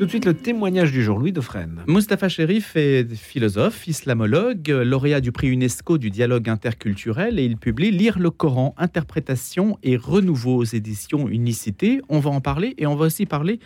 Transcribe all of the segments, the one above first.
Tout de suite, le témoignage du jour, Louis Dauphren. Mustapha Sherif est philosophe, islamologue, lauréat du prix UNESCO du dialogue interculturel et il publie Lire le Coran, interprétation et renouveau aux éditions Unicité. On va en parler et on va aussi parler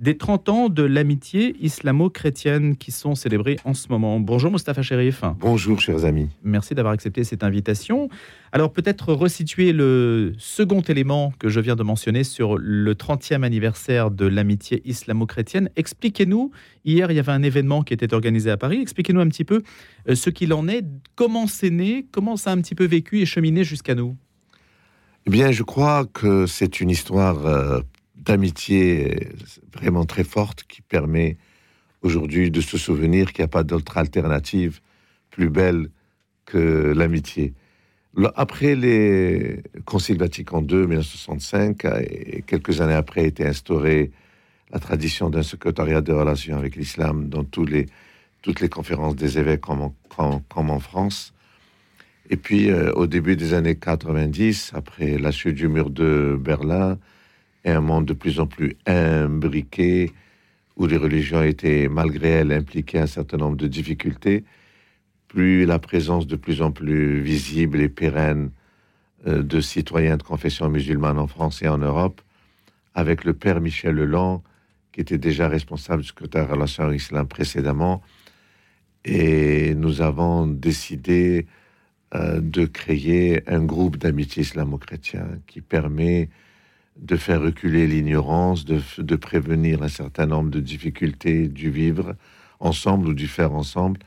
des 30 ans de l'amitié islamo-chrétienne qui sont célébrés en ce moment. Bonjour Mustapha Sherif. Bonjour chers amis. Merci d'avoir accepté cette invitation. Alors peut-être resituer le second élément que je viens de mentionner sur le 30e anniversaire de l'amitié islamo-chrétienne. Expliquez-nous, hier il y avait un événement qui était organisé à Paris, expliquez-nous un petit peu euh, ce qu'il en est, comment c'est né, comment ça a un petit peu vécu et cheminé jusqu'à nous. Eh bien, je crois que c'est une histoire euh, d'amitié vraiment très forte qui permet aujourd'hui de se souvenir qu'il n'y a pas d'autre alternative plus belle que l'amitié. Après les Conciles Vatican II, 1965, et quelques années après, a été instaurée la tradition d'un secrétariat de relations avec l'islam dans toutes les conférences des évêques comme en, comme en France. Et puis, euh, au début des années 90, après la chute du mur de Berlin, et un monde de plus en plus imbriqué, où les religions étaient, malgré elles, impliquées un certain nombre de difficultés, plus la présence de plus en plus visible et pérenne euh, de citoyens de confession musulmane en France et en Europe, avec le père Michel Leland, qui était déjà responsable du secrétaire de relations islam précédemment, et nous avons décidé euh, de créer un groupe d'amitié islamo-chrétien qui permet de faire reculer l'ignorance, de, prévenir un certain nombre de difficultés du vivre ensemble ou du faire ensemble.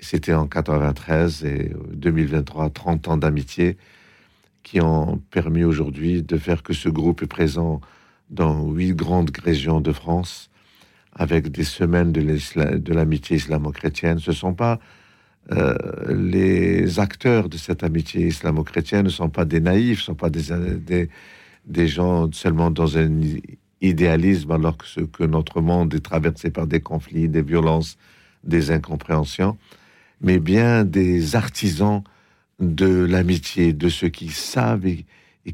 C'était en 93 et 2023, 30 ans d'amitié qui ont permis aujourd'hui de faire que ce groupe est présent dans huit grandes régions de France avec des semaines de l'amitié islamo-chrétienne. Ce ne sont pas euh, les acteurs de cette amitié islamo-chrétienne, ne sont pas des naïfs, ne sont pas des, des des gens seulement dans un idéalisme, alors que, ce, que notre monde est traversé par des conflits, des violences, des incompréhensions, mais bien des artisans de l'amitié, de ceux qui savent et,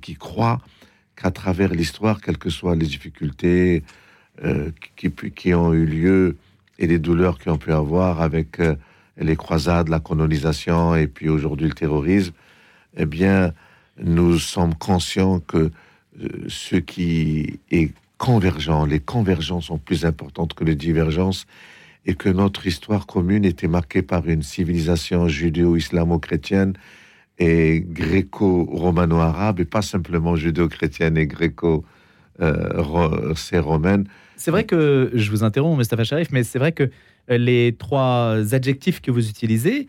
qui croient qu'à travers l'histoire, quelles que soient les difficultés euh, qui, ont eu lieu et les douleurs qui ont pu avoir avec euh, les croisades, la colonisation et puis aujourd'hui le terrorisme, eh bien, nous sommes conscients que ce qui est convergent. Les convergences sont plus importantes que les divergences et que notre histoire commune était marquée par une civilisation judéo-islamo-chrétienne et gréco-romano-arabe et pas simplement judéo-chrétienne et gréco-romaine. c'est vrai que, je vous interromps, Mustafa Sharif, mais c'est vrai que euh, les trois adjectifs que vous utilisez,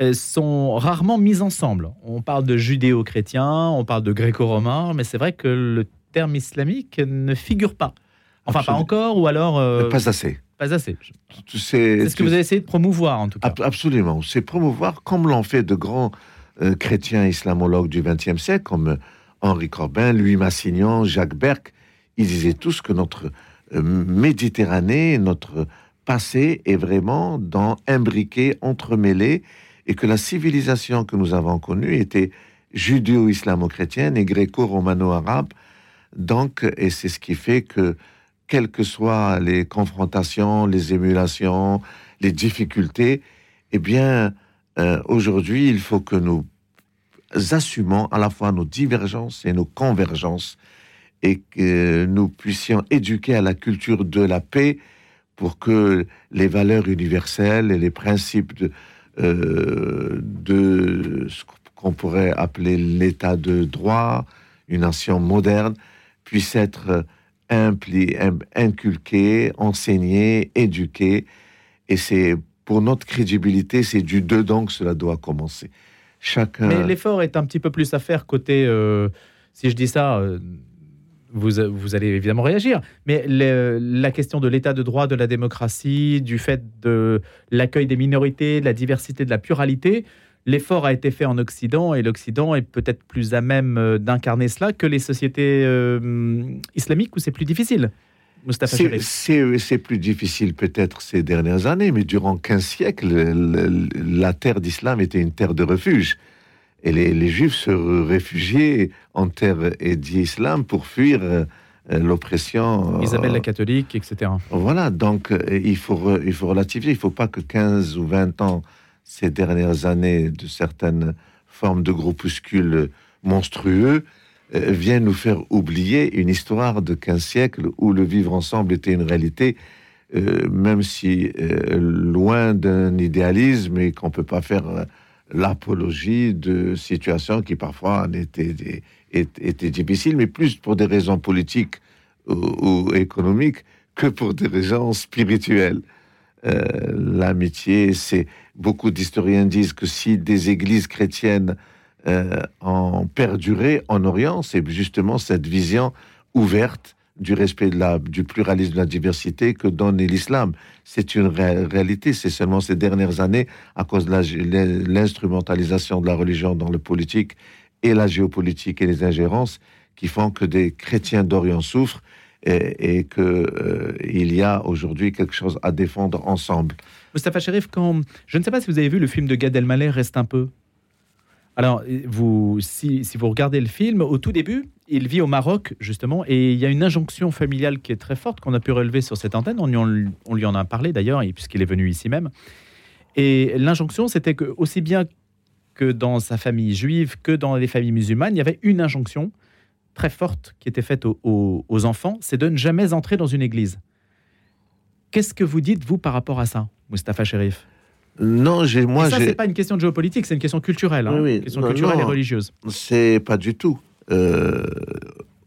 euh, sont rarement mises ensemble. On parle de judéo-chrétien, on parle de gréco-romain, mais c'est vrai que le terme islamique ne figure pas. Enfin, pas encore, ou alors... Euh, pas assez. Pas assez. C'est ce que vous avez essayé de promouvoir, en tout cas. Absolument. C'est promouvoir, comme l'ont fait de grands euh, chrétiens islamologues du XXe siècle, comme Henri Corbin, Louis Massignon, Jacques Berck. Ils disaient tous que notre Méditerranée, notre passé est vraiment dans imbriqué, entremêlé, et que la civilisation que nous avons connue était judéo-islamo-chrétienne et gréco-romano-arabe. Donc, et c'est ce qui fait que, quelles que soient les confrontations, les émulations, les difficultés, eh bien, euh, aujourd'hui, il faut que nous assumons à la fois nos divergences et nos convergences et que nous puissions éduquer à la culture de la paix pour que les valeurs universelles et les principes de, euh, ce qu'on pourrait appeler l'état de droit, une nation moderne, puisse être impli, inculquée, enseignée, éduquée. Et c'est pour notre crédibilité, c'est du dedans que cela doit commencer. Chacun... Mais l'effort est un petit peu plus à faire côté, euh, si je dis ça, euh, vous, allez évidemment réagir. Mais la question de l'état de droit, de la démocratie, du fait de l'accueil des minorités, de la diversité, de la pluralité, l'effort a été fait en Occident et l'Occident est peut-être plus à même euh, d'incarner cela que les sociétés euh, islamiques où c'est plus difficile. C'est plus difficile peut-être ces dernières années, mais durant 15 siècles, la terre d'islam était une terre de refuge. Et les, Juifs se réfugiaient en terre et d'islam pour fuir l'oppression. Isabelle la catholique, etc. Voilà, donc il, faut, il faut relativiser. Il ne faut pas que 15 ou 20 ans, ces dernières années, de certaines formes de groupuscules monstrueux, viennent nous faire oublier une histoire de 15 siècles où le vivre ensemble était une réalité euh, même si euh, loin d'un idéalisme et qu'on ne peut pas faire euh, l'apologie de situations qui parfois étaient, étaient, difficiles, mais plus pour des raisons politiques ou, économiques que pour des raisons spirituelles. L'amitié, c'est beaucoup d'historiens disent que si des églises chrétiennes ont perduré en Orient, c'est justement cette vision ouverte du respect de la, du pluralisme, de la diversité que donne l'islam. C'est une réalité. C'est seulement ces dernières années, à cause de l'instrumentalisation de la religion dans le politique et la géopolitique et les ingérences, qui font que des chrétiens d'Orient souffrent et, qu'il euh, y a aujourd'hui quelque chose à défendre ensemble. Mustafa Sherif, quand... je ne sais pas si vous avez vu le film de Gad Elmaleh, Reste un peu. Alors, vous, si, vous regardez le film, au tout début, il vit au Maroc, justement, et il y a une injonction familiale qui est très forte qu'on a pu relever sur cette antenne. On, lui en a parlé d'ailleurs, puisqu'il est venu ici même. Et l'injonction, c'était que, aussi bien que dans sa famille juive que dans les familles musulmanes, il y avait une injonction très forte qui était faite aux, aux enfants, c'est de ne jamais entrer dans une église. Qu'est-ce que vous dites, vous, par rapport à ça, Mustapha Sherif non, j'ai moi. Et ça, c'est pas une question de géopolitique, c'est une question culturelle, hein, oui, question culturelle et religieuse. C'est pas du tout. Euh,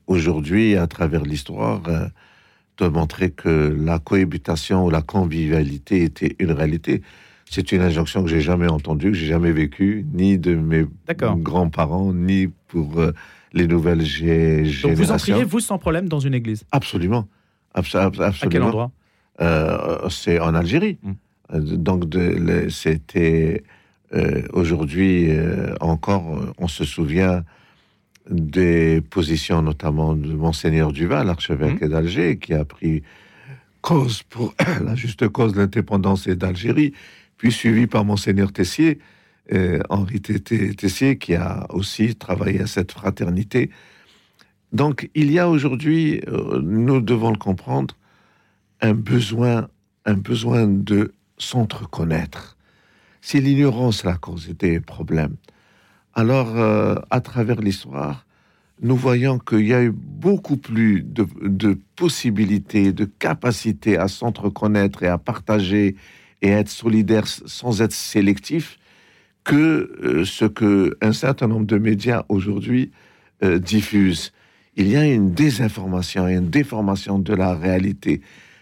aujourd'hui, à travers l'histoire, euh, de montrer que la cohabitation ou la convivialité était une réalité. C'est une injonction que j'ai jamais entendue, que j'ai jamais vécue, ni de mes grands-parents, ni pour euh, les nouvelles générations. Donc vous entriez, vous, sans problème, dans une église? Absolument. absolument. À quel endroit? C'est en Algérie. Hmm. Euh, donc, c'était euh, aujourd'hui euh, encore, on se souvient des positions notamment de Monseigneur Duval, archevêque mmh. d'Alger, qui a pris cause pour la juste cause de l'indépendance d'Algérie, puis suivi par Monseigneur Tessier, Henri Tessier, qui a aussi travaillé à cette fraternité. Donc il y a aujourd'hui, nous devons le comprendre, un besoin, un besoin de s'entreconnaître. Si l'ignorance la cause des problèmes, alors euh, à travers l'histoire, nous voyons qu'il y a eu beaucoup plus de, possibilités, de capacités à s'entreconnaître et à partager et à être solidaire sans être sélectif que euh, ce que un certain nombre de médias aujourd'hui euh, diffusent. Il y a une désinformation et une déformation de la réalité.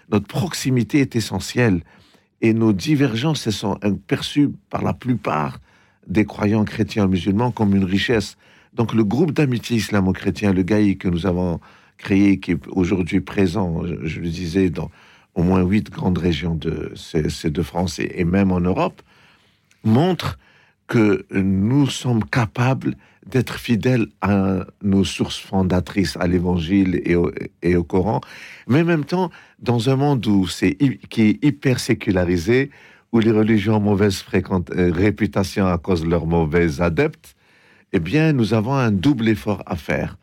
Notre proximité est essentielle et nos divergences sont perçues par la plupart des croyants chrétiens musulmans comme une richesse. Donc le groupe d'amitié islamo-chrétien, le GAI que nous avons créé, qui est aujourd'hui présent, je, le disais, dans au moins huit grandes régions de, de France et, même en Europe, montre que nous sommes capables d'être fidèles à nos sources fondatrices, à l'Évangile et au, Coran, mais en même temps, dans un monde qui est hyper sécularisé, où les religions ont mauvaise euh, réputation à cause de leurs mauvais adeptes, eh bien, nous avons un double effort à faire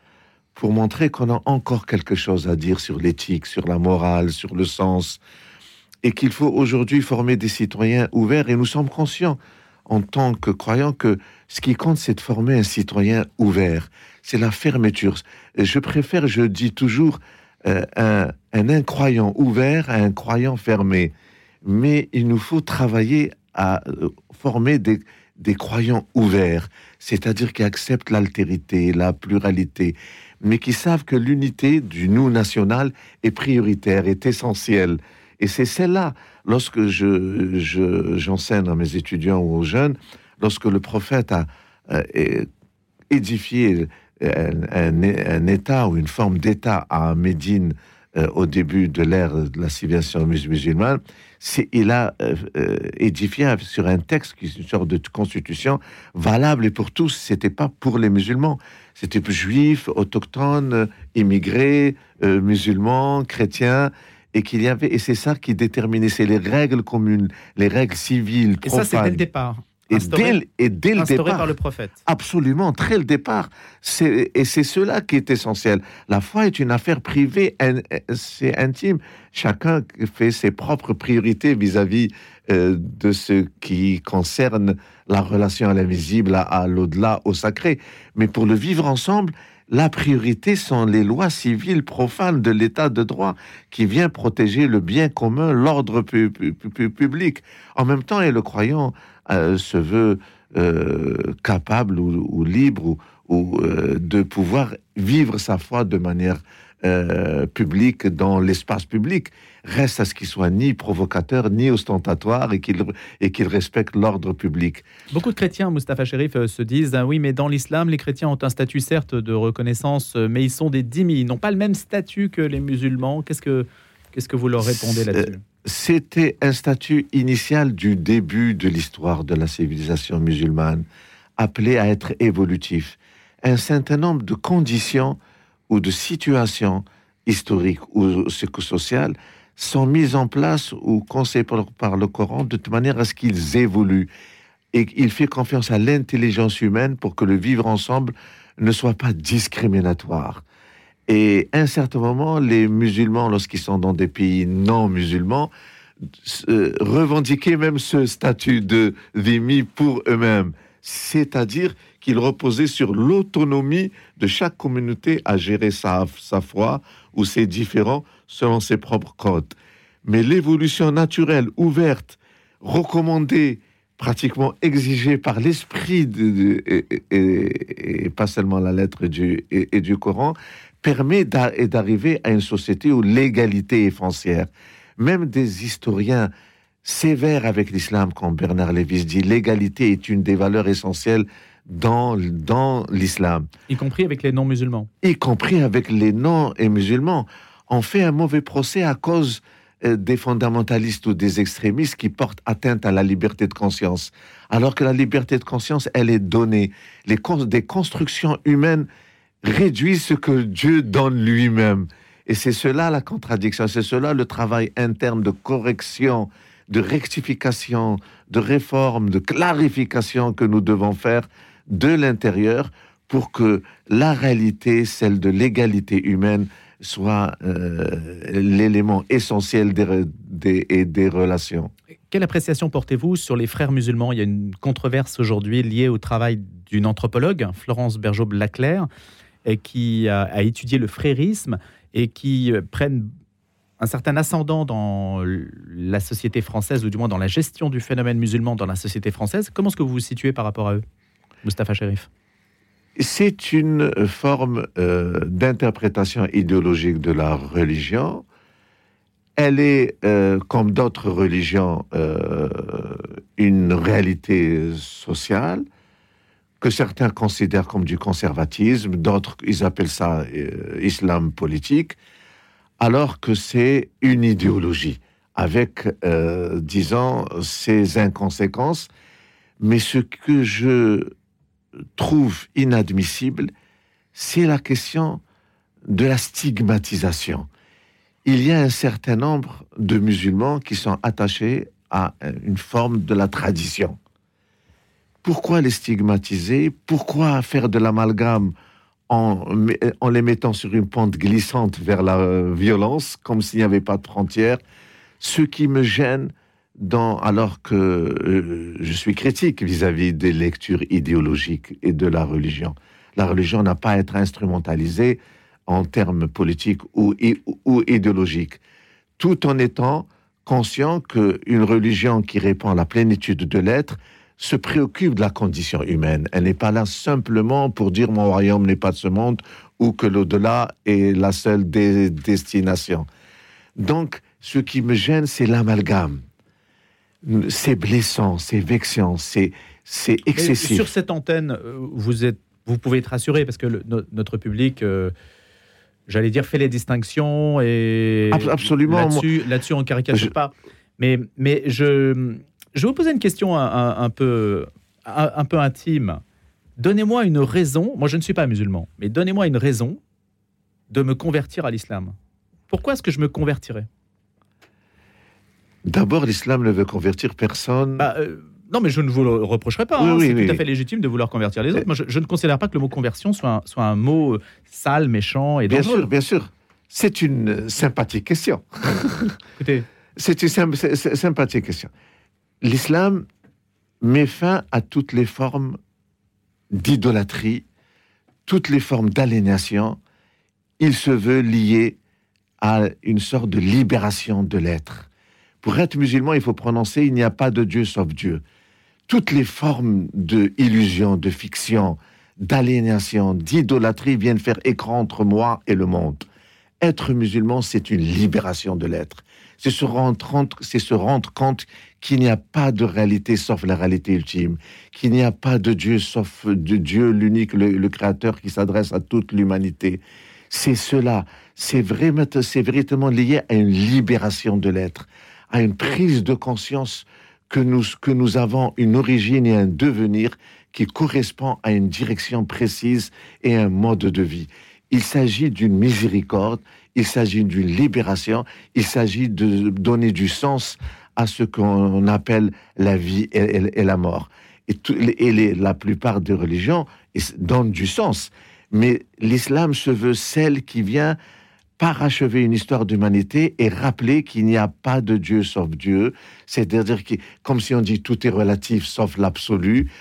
pour montrer qu'on a encore quelque chose à dire sur l'éthique, sur la morale, sur le sens, et qu'il faut aujourd'hui former des citoyens ouverts, et nous sommes conscients en tant que croyants que ce qui compte, c'est de former un citoyen ouvert. C'est la fermeture. Je préfère, je dis toujours, euh, un, incroyant ouvert à un croyant fermé. Mais il nous faut travailler à euh, former des, des croyants ouverts, c'est-à-dire qui acceptent l'altérité, la pluralité, mais qui savent que l'unité du nous national est prioritaire, est essentielle. Et c'est celle-là, lorsque je, j'enseigne à mes étudiants ou aux jeunes, lorsque le prophète a euh, édifié euh, un, État ou une forme d'État à Médine euh, au début de l'ère de la civilisation musulmane, c'est, il a édifié sur un texte qui est une sorte de constitution valable et pour tous. C'était pas pour les musulmans, c'était pour juifs, autochtones, immigrés, musulmans, chrétiens et qu'il y avait et c'est ça qui déterminait, c'est les règles communes, les règles civiles. Et ça, c'est dès le départ. Et dès, et dès le départ. par le prophète. Absolument, très le départ. Et c'est cela qui est essentiel. La foi est une affaire privée, c'est intime. Chacun fait ses propres priorités vis-à-vis euh, de ce qui concerne la relation à l'invisible, à l'au-delà, au sacré. Mais pour le vivre ensemble, la priorité sont les lois civiles profanes de l'état de droit qui vient protéger le bien commun, l'ordre public. En même temps, et le croyant euh, se veut euh, capable ou, libre ou, euh, de pouvoir vivre sa foi de manière publique dans l'espace public reste à ce qu'il soit ni provocateur ni ostentatoire et qu'il et qu'il respecte l'ordre public. Beaucoup de chrétiens, Mustafa Sherif, se disent ah oui, mais dans l'islam, les chrétiens ont un statut certes de reconnaissance, mais ils sont des dhimmis, ils n'ont pas le même statut que les musulmans. Qu'est-ce que qu'est-ce que vous leur répondez là-dessus? C'était un statut initial du début de l'histoire de la civilisation musulmane, appelé à être évolutif. Un certain nombre de conditions ou de situations historiques ou psychosociales sont mises en place ou conseillées par le Coran de manière à ce qu'ils évoluent. Et il fait confiance à l'intelligence humaine pour que le vivre ensemble ne soit pas discriminatoire. Et à un certain moment, les musulmans, lorsqu'ils sont dans des pays non musulmans, euh, revendiquaient même ce statut de dhimmi pour eux-mêmes. C'est-à-dire qu'ils reposaient sur l'autonomie de chaque communauté à gérer sa, foi ou ses différents selon ses propres codes. Mais l'évolution naturelle, ouverte, recommandée, pratiquement exigée par l'esprit et, pas seulement la lettre du, et, du Coran, permet d'arriver à une société où l'égalité est foncière. Même des historiens sévères avec l'islam, comme Bernard Lévis dit, l'égalité est une des valeurs essentielles dans, dans l'islam. Y compris avec les non-musulmans. Y compris avec les non-musulmans. On fait un mauvais procès à cause euh, des fondamentalistes ou des extrémistes qui portent atteinte à la liberté de conscience. Alors que la liberté de conscience, elle est donnée. Les, des constructions humaines réduisent ce que Dieu donne lui-même. Et c'est cela la contradiction, c'est cela le travail interne de correction, de rectification, de réforme, de clarification que nous devons faire de l'intérieur pour que la réalité, celle de l'égalité humaine, soit euh, l'élément essentiel des, des, des, relations. Quelle appréciation portez-vous sur les frères musulmans? Il y a une controverse aujourd'hui liée au travail d'une anthropologue, Florence Bergeau-Blaclair, qui a, étudié le frérisme et qui euh, prennent un certain ascendant dans la société française, ou du moins dans la gestion du phénomène musulman dans la société française. Comment est-ce que vous vous situez par rapport à eux, Mustafa Sherif C'est une forme euh, d'interprétation idéologique de la religion. Elle est, euh, comme d'autres religions, une réalité sociale que certains considèrent comme du conservatisme, d'autres, ils appellent ça euh, islam politique, alors que c'est une idéologie avec, euh, disons, ses inconséquences. Mais ce que je trouve inadmissible, c'est la question de la stigmatisation. Il y a un certain nombre de musulmans qui sont attachés à une forme de la tradition. Pourquoi les stigmatiser? Pourquoi faire de l'amalgame en, les mettant sur une pente glissante vers la euh, violence, comme s'il n'y avait pas de frontières? Ce qui me gêne, alors que euh, je suis critique vis-à-vis des lectures idéologiques et de la religion. La religion n'a pas à être instrumentalisée en termes politiques ou, idéologiques, tout en étant conscient qu'une religion qui répond à la plénitude de l'être se préoccupe de la condition humaine. Elle n'est pas là simplement pour dire mon royaume n'est pas de ce monde ou que l'au-delà est la seule des destinations. Donc, ce qui me gêne, c'est l'amalgame. C'est blessant, c'est vexant, c'est c'est excessif. sur cette antenne, euh, vous êtes, vous pouvez être rassuré parce que notre public. Euh, j'allais dire, fait les distinctions et absolument. Là-dessus, là-dessus, on caricature pas. Mais, mais je, je vais vous poser une question un, peu, un, peu intime. Donnez-moi une raison, moi je ne suis pas musulman, mais donnez-moi une raison de me convertir à l'islam. Pourquoi est-ce que je me convertirais? D'abord, l'islam ne veut convertir personne. Bah, euh, Non, mais je ne vous le reprocherai pas. Hein. c'est tout à fait légitime de vouloir convertir les autres. Moi, je, ne considère pas que le mot conversion soit un, soit un mot sale, méchant et dangereux. Bien sûr, bien sûr. C'est une sympathique question. Écoutez. C'est une sympathique question. L'islam met fin à toutes les formes d'idolâtrie, toutes les formes d'aliénation. Il se veut lié à une sorte de libération de l'être. Pour être musulman, il faut prononcer il n'y a pas de Dieu sauf Dieu. Toutes les formes de de fiction, d'aliénation, d'idolâtrie viennent faire écran entre moi et le monde. Être musulman, c'est une libération de l'être. C'est se rendre, compte qu'il n'y a pas de réalité sauf la réalité ultime, qu'il n'y a pas de Dieu sauf de Dieu l'unique, le, Créateur qui s'adresse à toute l'humanité. C'est cela. C'est vraiment, c'est véritablement lié à une libération de l'être, à une prise de conscience que nous, que nous avons une origine et un devenir qui correspond à une direction précise et un mode de vie. Il s'agit d'une miséricorde, il s'agit d'une libération, il s'agit de donner du sens à ce qu'on appelle la vie et, la mort. Et, et la plupart des religions donnent du sens. Mais l'islam se veut celle qui vient parachever une histoire d'humanité et rappeler qu'il n'y a pas de Dieu sauf Dieu. C'est-à-dire que, comme si on dit tout est relatif sauf l'absolu,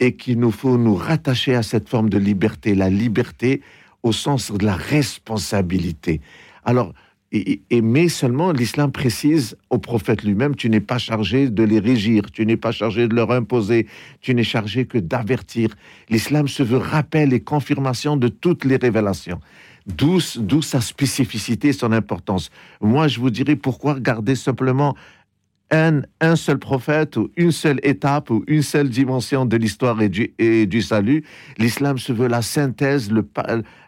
et qu'il nous faut nous rattacher à cette forme de liberté. La liberté, au sens de la responsabilité. Alors, et, mais seulement l'islam précise au prophète lui-même, tu n'es pas chargé de les régir, tu n'es pas chargé de leur imposer, tu n'es chargé que d'avertir. L'islam se veut rappel et confirmation de toutes les révélations. D'où sa spécificité, son importance. Moi, je vous dirais pourquoi garder simplement un, un, seul prophète ou une seule étape ou une seule dimension de l'histoire et du, et du salut? L'islam se veut la synthèse, le,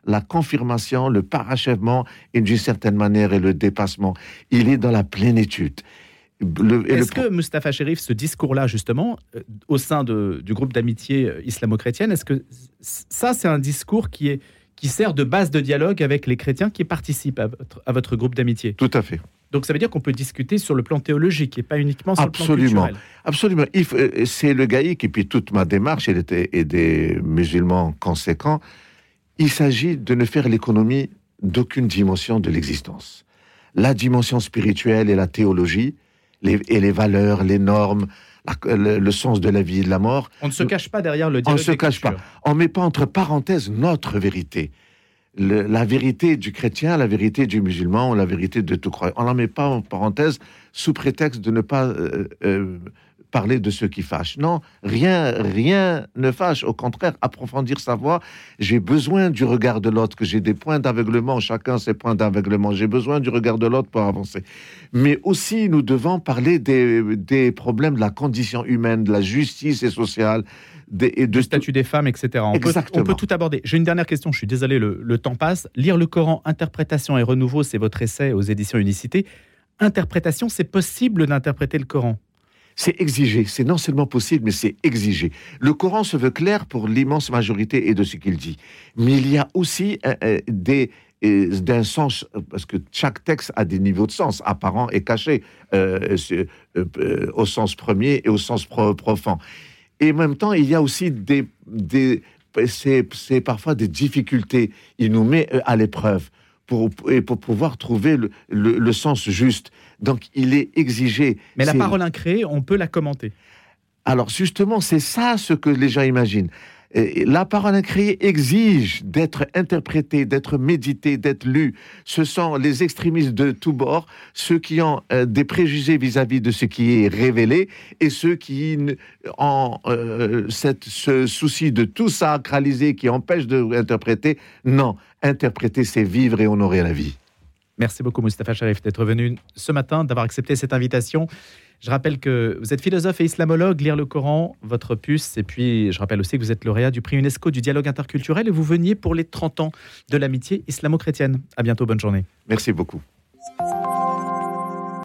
la confirmation, le parachèvement et d'une certaine manière et le dépassement. Il est dans la plénitude. Est-ce que Mustafa Sherif, ce discours-là, justement, euh, au sein de, du groupe d'amitié euh, islamo-chrétienne, est-ce que ça, c'est un discours qui, est, qui sert de base de dialogue avec les chrétiens qui participent à votre, à votre groupe d'amitié Tout à fait. Donc ça veut dire qu'on peut discuter sur le plan théologique et pas uniquement sur absolument, le plan culturel. Absolument. Euh, c'est le gaïque et puis toute ma démarche elle était, et des musulmans conséquents. Il s'agit de ne faire l'économie d'aucune dimension de l'existence. La dimension spirituelle et la théologie et les valeurs, les normes, le, sens de la vie et de la mort. On ne se cache pas derrière le dialogue. On ne se cache pas. On ne met pas entre parenthèses notre vérité la vérité du chrétien, la vérité du musulman, la vérité de tout croyant. On n'en met pas en parenthèse sous prétexte de ne pas euh, euh, parler de ce qui fâche. Non, rien, rien ne fâche. Au contraire, approfondir sa voix. J'ai besoin du regard de l'autre, que j'ai des points d'aveuglement, chacun ses points d'aveuglement. J'ai besoin du regard de l'autre pour avancer. Mais aussi, nous devons parler des problèmes de la condition humaine, de la justice et sociale, et de statut des femmes, etc. On peut, on peut, tout aborder. J'ai une dernière question, je suis désolé, le, temps passe. Lire le Coran, interprétation et renouveau, c'est votre essai aux éditions Unicité. Interprétation, c'est possible d'interpréter le Coran? C'est exigé. C'est non seulement possible, mais c'est exigé. Le Coran se veut clair pour l'immense majorité et de ce qu'il dit. Mais il y a aussi euh, euh, des d'un sens, parce que chaque texte a des niveaux de sens, apparent et caché, euh, au sens premier et au sens profond. Et en même temps, il y a aussi des, des c'est parfois des difficultés. Il nous met euh, à l'épreuve pour, pour pouvoir trouver le, le, sens juste. Donc, il est exigé. Mais la parole incréée, on peut la commenter. Alors, justement, c'est ça ce que les gens imaginent la parole incréée exige d'être interprétée, d'être méditée, d'être lue. Ce sont les extrémistes de tous bords, ceux qui ont euh, des préjugés vis-à-vis de ce qui est révélé et ceux qui ont euh, ce souci de tout sacraliser qui empêche d'interpréter. Non, interpréter, c'est vivre et honorer la vie. Merci beaucoup, Mustafa Sharif, d'être venu ce matin, d'avoir accepté cette invitation. Je rappelle que vous êtes philosophe et islamologue, lire le Coran, votre puce, et puis je rappelle aussi que vous êtes lauréat du prix UNESCO du dialogue interculturel et vous veniez pour les 30 ans de l'amitié islamo-chrétienne. À bientôt, bonne journée. Merci beaucoup.